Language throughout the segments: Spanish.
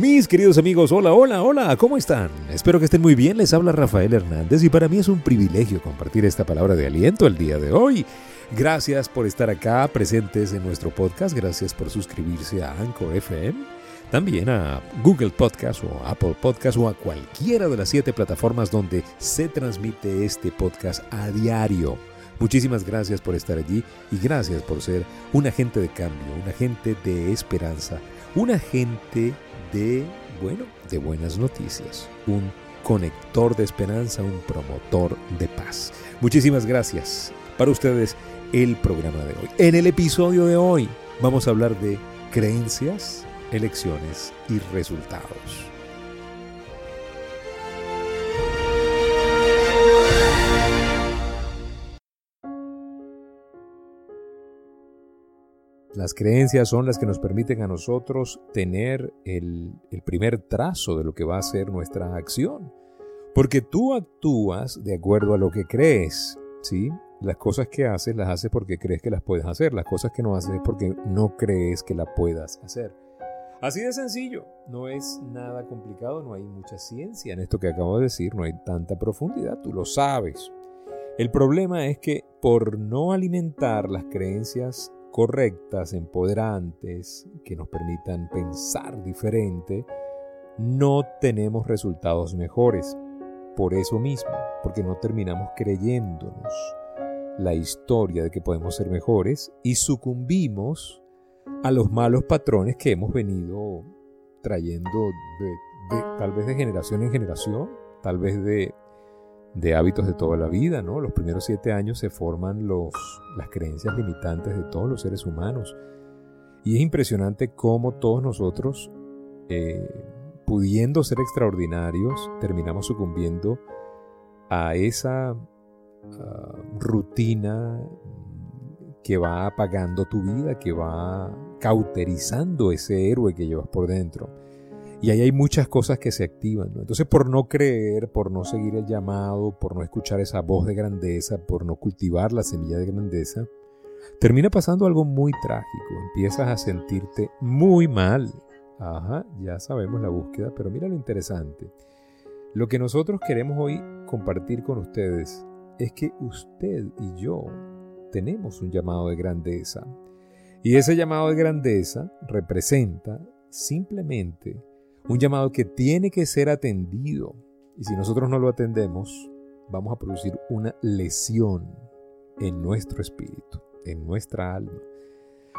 Mis queridos amigos, hola, hola, hola, ¿cómo están? Espero que estén muy bien, les habla Rafael Hernández y para mí es un privilegio compartir esta palabra de aliento el día de hoy. Gracias por estar acá presentes en nuestro podcast, gracias por suscribirse a Anchor FM, también a Google Podcast o Apple Podcast o a cualquiera de las siete plataformas donde se transmite este podcast a diario. Muchísimas gracias por estar allí y gracias por ser un agente de cambio, un agente de esperanza, un agente de, bueno, de buenas noticias, un conector de esperanza, un promotor de paz. Muchísimas gracias. Para ustedes el programa de hoy. En el episodio de hoy vamos a hablar de creencias, elecciones y resultados. Las creencias son las que nos permiten a nosotros tener el, primer trazo de lo que va a ser nuestra acción. Porque tú actúas de acuerdo a lo que crees, ¿sí? Las cosas que haces las haces porque crees que las puedes hacer. Las cosas que no haces es porque no crees que las puedas hacer. Así de sencillo. No es nada complicado, no hay mucha ciencia en esto que acabo de decir, no hay tanta profundidad, tú lo sabes. El problema es que por no alimentar las creencias correctas, empoderantes, que nos permitan pensar diferente, no tenemos resultados mejores. Por eso mismo, porque no terminamos creyéndonos la historia de que podemos ser mejores y sucumbimos a los malos patrones que hemos venido trayendo tal vez de generación en generación, tal vez de de hábitos de toda la vida, ¿no? Los primeros siete años se forman los, las creencias limitantes de todos los seres humanos. Y es impresionante cómo todos nosotros, eh, pudiendo ser extraordinarios, terminamos sucumbiendo a esa ah, rutina que va apagando tu vida, que va cauterizando ese héroe que llevas por dentro. Y ahí hay muchas cosas que se activan. Entonces, por no creer, por no seguir el llamado, por no escuchar esa voz de grandeza, por no cultivar la semilla de grandeza, termina pasando algo muy trágico. Empiezas a sentirte muy mal. Ajá, ya sabemos la búsqueda, pero mira lo interesante. Lo que nosotros queremos hoy compartir con ustedes es que usted y yo tenemos un llamado de grandeza. Y ese llamado de grandeza representa simplemente un llamado que tiene que ser atendido. Y si nosotros no lo atendemos, vamos a producir una lesión en nuestro espíritu, en nuestra alma.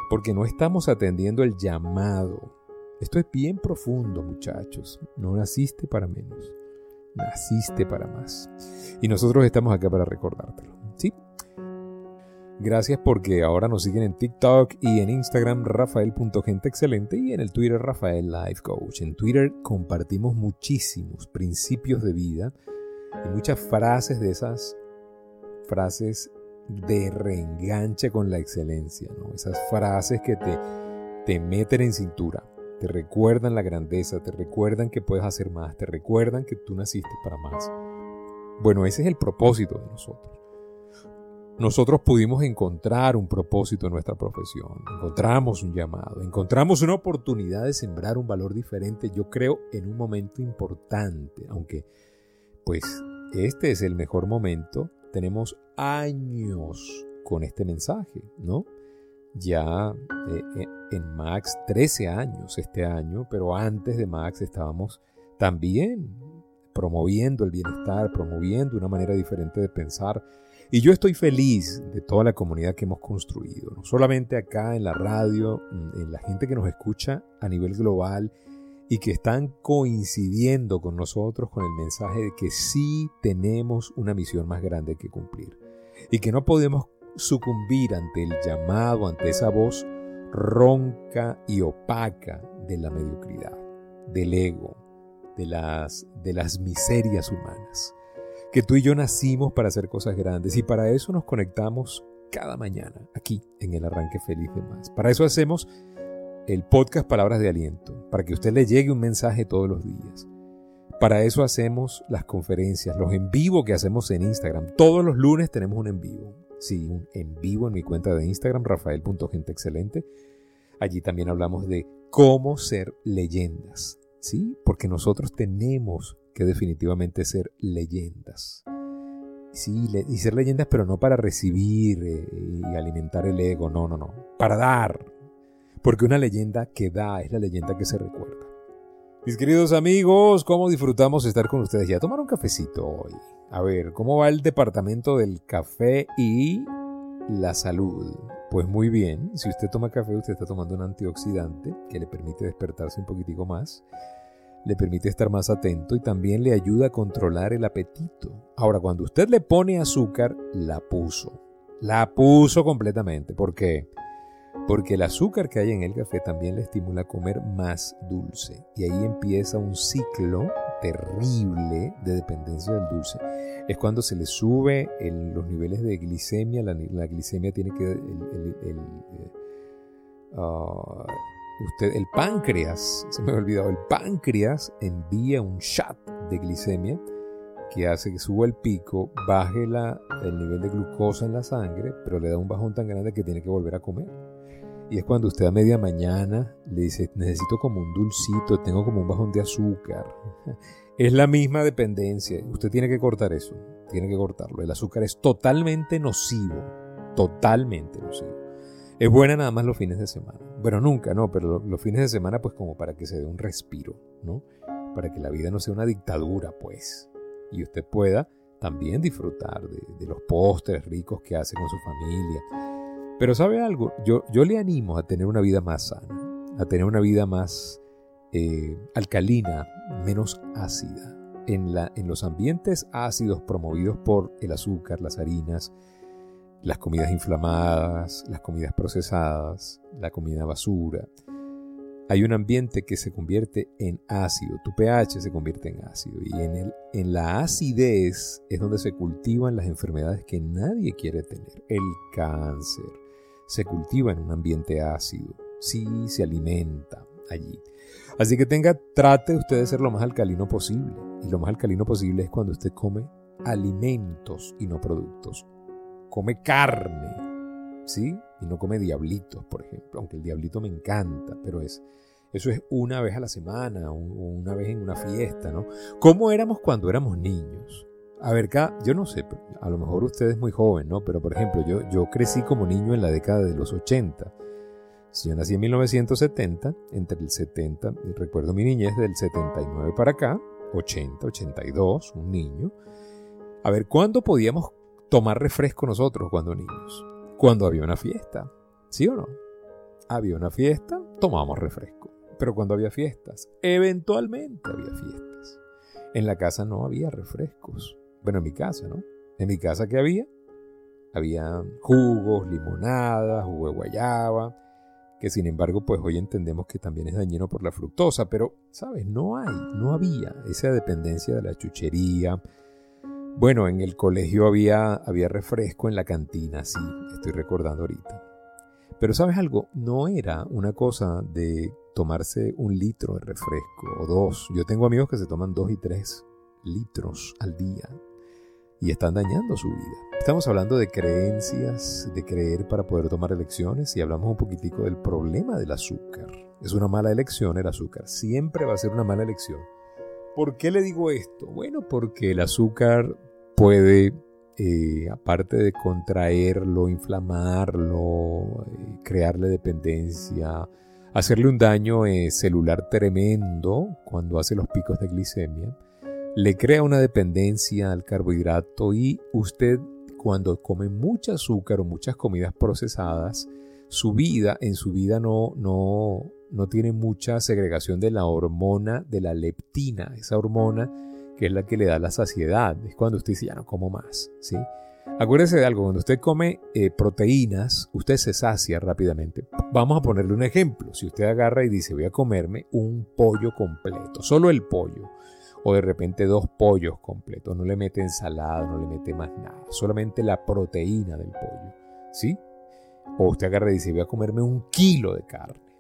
Porque no estamos atendiendo el llamado. Esto es bien profundo, muchachos. No naciste para menos. Naciste para más. Y nosotros estamos acá para recordártelo. Gracias porque ahora nos siguen en TikTok y en Instagram rafael.genteexcelente y en el Twitter Rafael Life Coach. En Twitter compartimos muchísimos principios de vida y muchas frases de esas frases de reenganche con la excelencia, ¿no? Esas frases que te, te meten en cintura, te recuerdan la grandeza, te recuerdan que puedes hacer más, te recuerdan que tú naciste para más. Bueno, ese es el propósito de nosotros nosotros pudimos encontrar un propósito en nuestra profesión, encontramos un llamado, encontramos una oportunidad de sembrar un valor diferente, yo creo, en un momento importante, aunque pues este es el mejor momento, tenemos años con este mensaje, ¿no? Ya eh, eh, en Max 13 años este año, pero antes de Max estábamos también promoviendo el bienestar, promoviendo una manera diferente de pensar, y yo estoy feliz de toda la comunidad que hemos construido, no solamente acá en la radio, en la gente que nos escucha a nivel global y que están coincidiendo con nosotros con el mensaje de que sí tenemos una misión más grande que cumplir. Y que no podemos sucumbir ante el llamado, ante esa voz ronca y opaca de la mediocridad, del ego, de las, de las miserias humanas que tú y yo nacimos para hacer cosas grandes y para eso nos conectamos cada mañana aquí en el Arranque Feliz de Más. Para eso hacemos el podcast Palabras de Aliento, para que usted le llegue un mensaje todos los días. Para eso hacemos las conferencias, los en vivo que hacemos en Instagram. Todos los lunes tenemos un en vivo. Sí, un en vivo en mi cuenta de Instagram, rafael.genteexcelente. Allí también hablamos de cómo ser leyendas ¿sí? Porque nosotros tenemos que definitivamente ser leyendas. Sí, y ser leyendas, pero no para recibir eh, y alimentar el ego, no, no, no, para dar. Porque una leyenda que da es la leyenda que se recuerda. Mis queridos amigos, ¿cómo disfrutamos estar con ustedes? Ya tomar un cafecito hoy. A ver, ¿cómo va el departamento del café y la salud? Pues muy bien, si usted toma café, usted está tomando un antioxidante que le permite despertarse un poquitico más, le permite estar más atento y también le ayuda a controlar el apetito. Ahora, cuando usted le pone azúcar, la puso. La puso completamente. ¿Por qué? Porque el azúcar que hay en el café también le estimula a comer más dulce. Y ahí empieza un ciclo terrible de dependencia del dulce. Es cuando se le sube los niveles de glicemia, la, glicemia tiene que... El, ah, usted, el páncreas, se me ha olvidado, el páncreas envía un shot de glicemia que hace que suba el pico, baje la, el nivel de glucosa en la sangre, pero le da un bajón tan grande que tiene que volver a comer. Y es cuando usted a media mañana le dice, necesito como un dulcito, tengo como un bajón de azúcar. Es la misma dependencia. Usted tiene que cortar eso. Tiene que cortarlo. El azúcar es totalmente nocivo. Totalmente nocivo. Es buena nada más los fines de semana. Bueno, nunca, no, pero los fines de semana pues como para que se dé un respiro, ¿no? Para que la vida no sea una dictadura, pues. Y usted pueda también disfrutar de, los postres ricos que hace con su familia pero ¿sabe algo? Yo, yo le animo a tener una vida más sana, a tener una vida más eh, alcalina, menos ácida. En, la, en los ambientes ácidos promovidos por el azúcar, las harinas, las comidas inflamadas, las comidas procesadas, la comida basura, hay un ambiente que se convierte en ácido, tu pH se convierte en ácido y en, el, en la acidez es donde se cultivan las enfermedades que nadie quiere tener, el cáncer, se cultiva en un ambiente ácido, sí se alimenta allí. Así que tenga, trate usted de ser lo más alcalino posible. Y lo más alcalino posible es cuando usted come alimentos y no productos. Come carne, ¿sí? Y no come diablitos, por ejemplo. Aunque el diablito me encanta, pero es, eso es una vez a la semana o una vez en una fiesta, ¿no? ¿Cómo éramos cuando éramos niños? A ver, yo no sé, a lo mejor usted es muy joven, ¿no? Pero por ejemplo, yo, yo crecí como niño en la década de los 80. Si yo nací en 1970, entre el 70, recuerdo mi niñez del 79 para acá, 80, 82, un niño. A ver, ¿cuándo podíamos tomar refresco nosotros cuando niños? Cuando había una fiesta, ¿sí o no? Había una fiesta, tomábamos refresco. Pero cuando había fiestas, eventualmente había fiestas. En la casa no había refrescos. Bueno, en mi casa, ¿no? En mi casa, ¿qué había? Había jugos, limonadas, jugo de guayaba, que sin embargo, pues hoy entendemos que también es dañino por la fructosa, pero, ¿sabes? No hay, no había esa dependencia de la chuchería. Bueno, en el colegio había, había refresco en la cantina, sí, estoy recordando ahorita. Pero sabes algo, no era una cosa de tomarse un litro de refresco o dos. Yo tengo amigos que se toman dos y tres litros al día y están dañando su vida. Estamos hablando de creencias, de creer para poder tomar elecciones y hablamos un poquitico del problema del azúcar. Es una mala elección el azúcar, siempre va a ser una mala elección. ¿Por qué le digo esto? Bueno, porque el azúcar puede, eh, aparte de contraerlo, inflamarlo, eh, crearle dependencia, hacerle un daño eh, celular tremendo cuando hace los picos de glicemia, le crea una dependencia al carbohidrato y usted cuando come mucho azúcar o muchas comidas procesadas, su vida, en su vida no, no, no tiene mucha segregación de la hormona de la leptina, esa hormona que es la que le da la saciedad. Es cuando usted dice, ya no como más, ¿sí? Acuérdese de algo, cuando usted come eh, proteínas, usted se sacia rápidamente. Vamos a ponerle un ejemplo. Si usted agarra y dice, voy a comerme un pollo completo, solo el pollo, o de repente dos pollos completos, no le mete ensalada, no le mete más nada, solamente la proteína del pollo, ¿sí? O usted agarra y dice, voy a comerme un kilo de carne.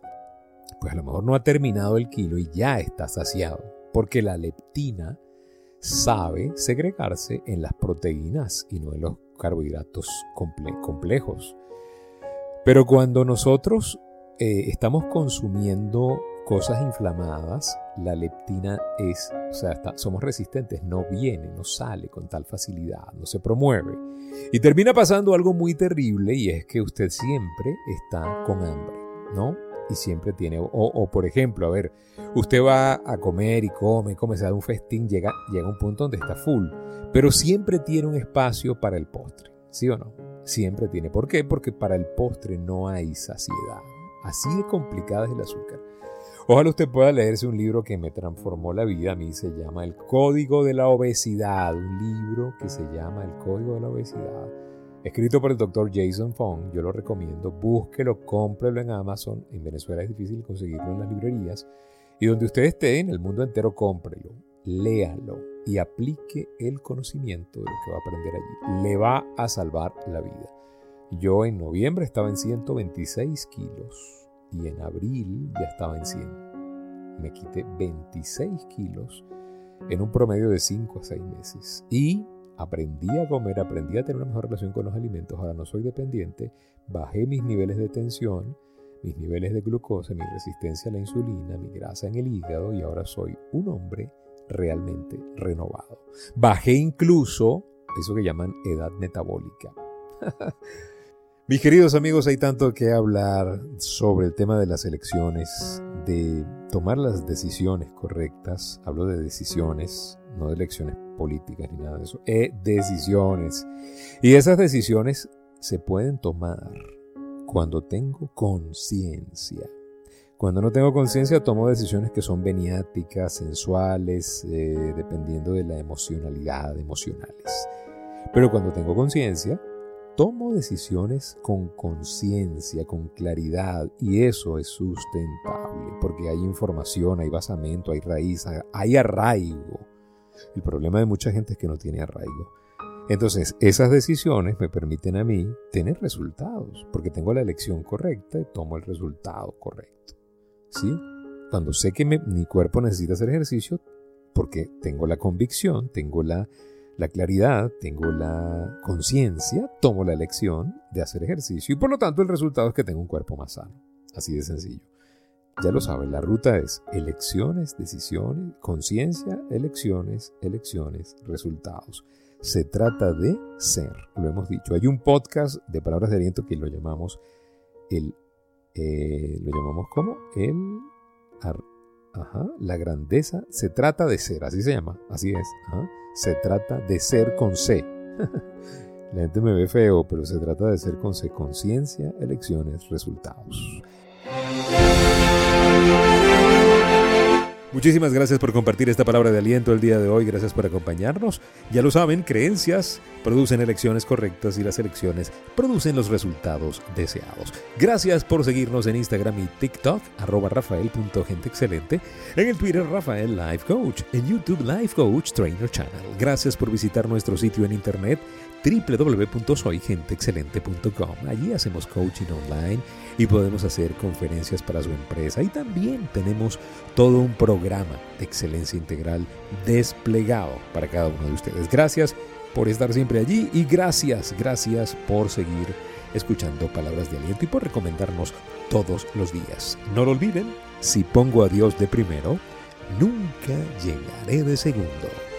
Pues a lo mejor no ha terminado el kilo y ya está saciado, porque la leptina sabe segregarse en las proteínas y no en los carbohidratos complejos. Pero cuando nosotros eh, estamos consumiendo mucosas inflamadas, la leptina es, o sea, somos resistentes, no viene, no sale con tal facilidad, no se promueve. Y termina pasando algo muy terrible y es que usted siempre está con hambre, ¿no? Y siempre tiene, o, por ejemplo, a ver, usted va a comer y come, come, se da un festín, llega, llega un punto donde está full, pero siempre tiene un espacio para el postre, ¿sí o no? Siempre tiene. ¿Por qué? Porque para el postre no hay saciedad. Así de complicada es el azúcar. Ojalá usted pueda leerse un libro que me transformó la vida. A mí se llama El Código de la Obesidad. Un libro que se llama El Código de la Obesidad. Escrito por el doctor Jason Fong. Yo lo recomiendo. Búsquelo, cómprelo en Amazon. En Venezuela es difícil conseguirlo en las librerías. Y donde usted esté, en el mundo entero, cómprelo. Léalo y aplique el conocimiento de lo que va a aprender allí. Le va a salvar la vida. Yo en noviembre estaba en 126 kilos y en abril ya estaba en 100. Me quité 26 kilos en un promedio de 5 a 6 meses. Y aprendí a comer, aprendí a tener una mejor relación con los alimentos. Ahora no soy dependiente, bajé mis niveles de tensión, mis niveles de glucosa, mi resistencia a la insulina, mi grasa en el hígado y ahora soy un hombre realmente renovado. Bajé incluso eso que llaman edad metabólica. Mis queridos amigos, hay tanto que hablar sobre el tema de las elecciones, de tomar las decisiones correctas. Hablo de decisiones, no de elecciones políticas ni nada de eso. Eh, decisiones. Y esas decisiones se pueden tomar cuando tengo conciencia. Cuando no tengo conciencia tomo decisiones que son veniáticas, sensuales, eh, dependiendo de la emocionalidad, emocionales. Pero cuando tengo conciencia, tomo decisiones con conciencia, con claridad, y eso es sustentable, porque hay información, hay basamento, hay raíz, hay arraigo. El problema de mucha gente es que no tiene arraigo. Entonces, esas decisiones me permiten a mí tener resultados, porque tengo la elección correcta y tomo el resultado correcto. ¿Sí? Cuando sé que mi cuerpo necesita hacer ejercicio, porque tengo la convicción, tengo la la claridad, tengo la conciencia, tomo la elección de hacer ejercicio y por lo tanto el resultado es que tengo un cuerpo más sano. Así de sencillo. Ya lo saben, la ruta es elecciones, decisiones, conciencia, elecciones, elecciones, resultados. Se trata de ser, lo hemos dicho. Hay un podcast de palabras de aliento que lo llamamos el, eh, lo llamamos como el, ajá, la grandeza. Se trata de ser, así se llama, así es. Se trata de ser con C. La gente me ve feo, pero se trata de ser con C. Conciencia, elecciones, resultados. Muchísimas gracias por compartir esta palabra de aliento el día de hoy, gracias por acompañarnos. Ya lo saben, creencias producen elecciones correctas y las elecciones producen los resultados deseados. Gracias por seguirnos en Instagram y TikTok, arroba rafael.genteexcelente, en el Twitter Rafael Life Coach, en YouTube Life Coach Trainer Channel. Gracias por visitar nuestro sitio en internet www.soygenteexcelente.com. Allí hacemos coaching online y podemos hacer conferencias para su empresa. Y también tenemos todo un programa de excelencia integral desplegado para cada uno de ustedes. Gracias por estar siempre allí y gracias, gracias por seguir escuchando palabras de aliento y por recomendarnos todos los días. No lo olviden, si pongo a Dios de primero, nunca llegaré de segundo.